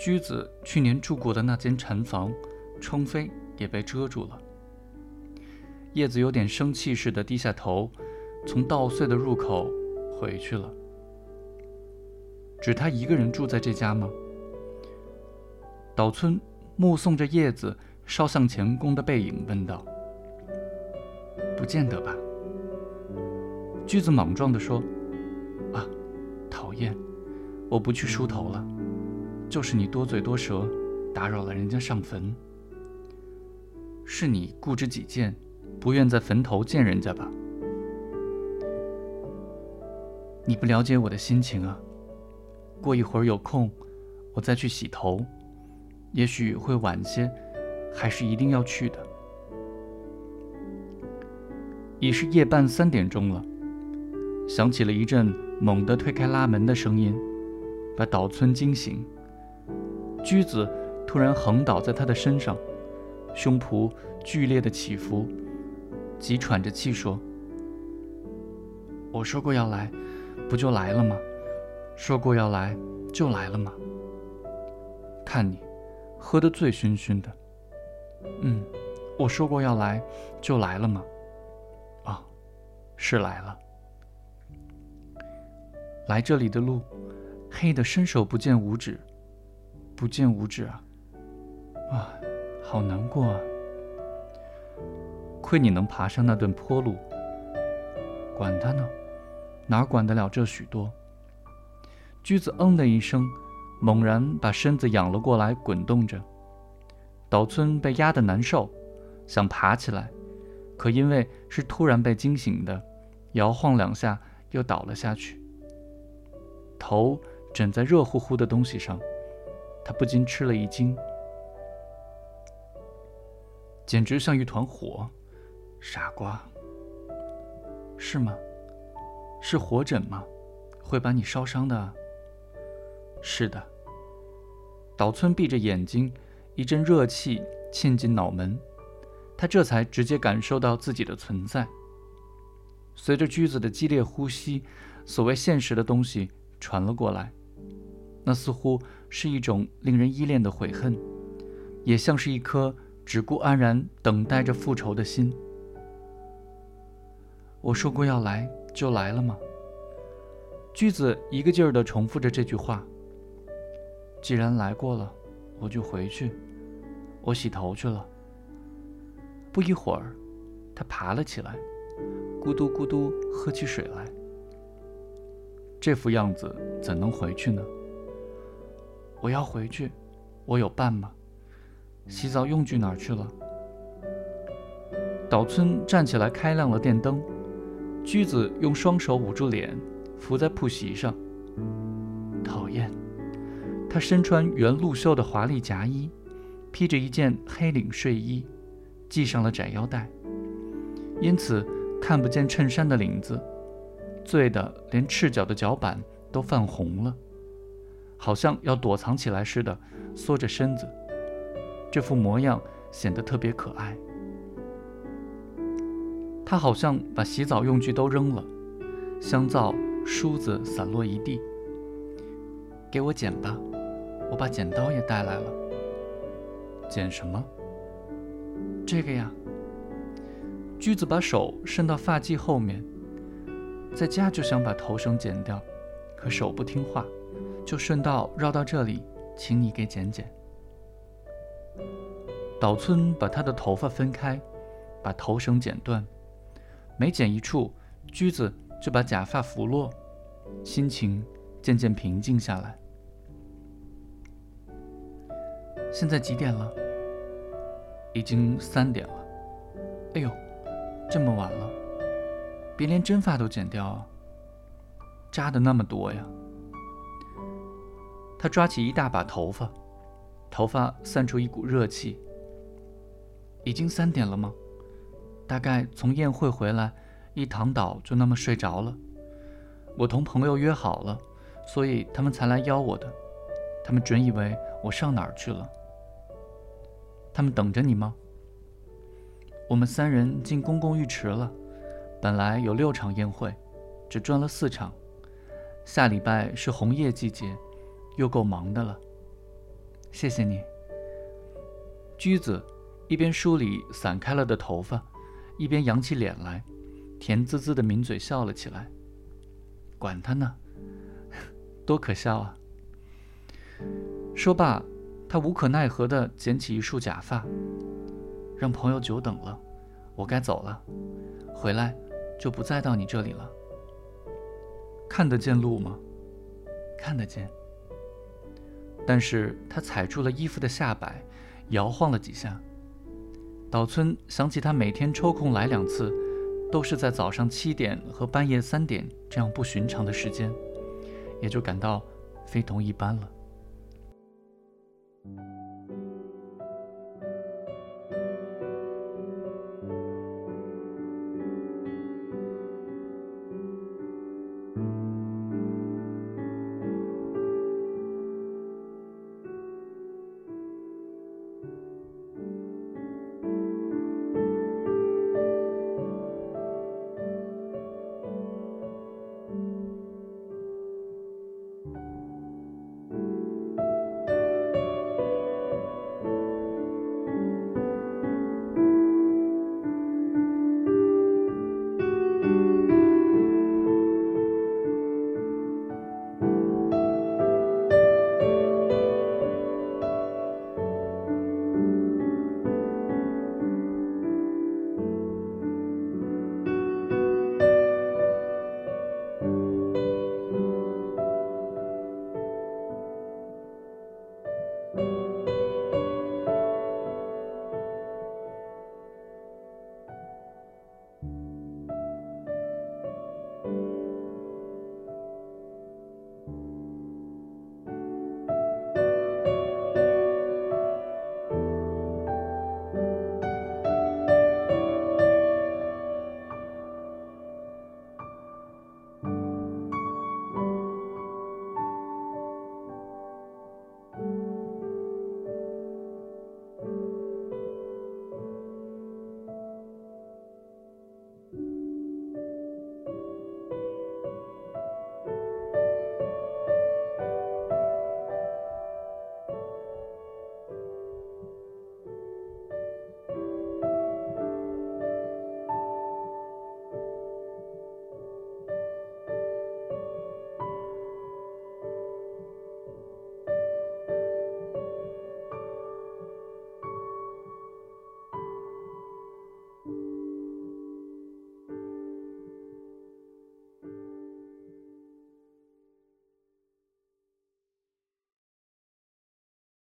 驹子去年住过的那间禅房，冲飞也被遮住了。叶子有点生气似的低下头，从稻穗的入口回去了。只他一个人住在这家吗？岛村目送着叶子稍向前弓的背影，问道：“不见得吧？”驹子莽撞地说：“啊，讨厌！我不去梳头了。就是你多嘴多舌，打扰了人家上坟。是你固执己见。”不愿在坟头见人家吧？你不了解我的心情啊。过一会儿有空，我再去洗头，也许会晚些，还是一定要去的。已是夜半三点钟了，响起了一阵猛地推开拉门的声音，把岛村惊醒。驹子突然横倒在他的身上，胸脯剧烈的起伏。急喘着气说：“我说过要来，不就来了吗？说过要来，就来了吗？看你，喝得醉醺醺的。嗯，我说过要来，就来了吗？啊，是来了。来这里的路，黑的伸手不见五指，不见五指啊！啊，好难过啊！”亏你能爬上那段坡路，管他呢，哪管得了这许多？驹子嗯的一声，猛然把身子仰了过来，滚动着。岛村被压得难受，想爬起来，可因为是突然被惊醒的，摇晃两下又倒了下去。头枕在热乎乎的东西上，他不禁吃了一惊，简直像一团火。傻瓜，是吗？是火疹吗？会把你烧伤的。是的。岛村闭着眼睛，一阵热气沁进脑门，他这才直接感受到自己的存在。随着驹子的激烈呼吸，所谓现实的东西传了过来，那似乎是一种令人依恋的悔恨，也像是一颗只顾安然等待着复仇的心。我说过要来，就来了吗？驹子一个劲儿地重复着这句话。既然来过了，我就回去。我洗头去了。不一会儿，他爬了起来，咕嘟咕嘟喝起水来。这副样子怎能回去呢？我要回去，我有伴吗？洗澡用具哪儿去了？岛村站起来，开亮了电灯。驹子用双手捂住脸，伏在铺席上。讨厌，他身穿原露袖的华丽夹衣，披着一件黑领睡衣，系上了窄腰带，因此看不见衬衫的领子。醉得连赤脚的脚板都泛红了，好像要躲藏起来似的，缩着身子。这副模样显得特别可爱。他好像把洗澡用具都扔了，香皂、梳子散落一地。给我剪吧，我把剪刀也带来了。剪什么？这个呀。驹子把手伸到发髻后面，在家就想把头绳剪掉，可手不听话，就顺道绕到这里，请你给剪剪。岛村把他的头发分开，把头绳剪断。每剪一处，驹子就把假发拂落，心情渐渐平静下来。现在几点了？已经三点了。哎呦，这么晚了，别连真发都剪掉啊！扎的那么多呀！他抓起一大把头发，头发散出一股热气。已经三点了吗？大概从宴会回来，一躺倒就那么睡着了。我同朋友约好了，所以他们才来邀我的。他们准以为我上哪儿去了。他们等着你吗？我们三人进公共浴池了。本来有六场宴会，只转了四场。下礼拜是红叶季节，又够忙的了。谢谢你。驹子一边梳理散开了的头发，一边扬起脸来，甜滋滋的抿嘴笑了起来。管他呢，多可笑啊！说罢，他无可奈何地捡起一束假发，让朋友久等了，我该走了，回来就不再到你这里了。看得见路吗？看得见。但是他踩住了衣服的下摆，摇晃了几下。岛村想起他每天抽空来两次，都是在早上七点和半夜三点这样不寻常的时间，也就感到非同一般了。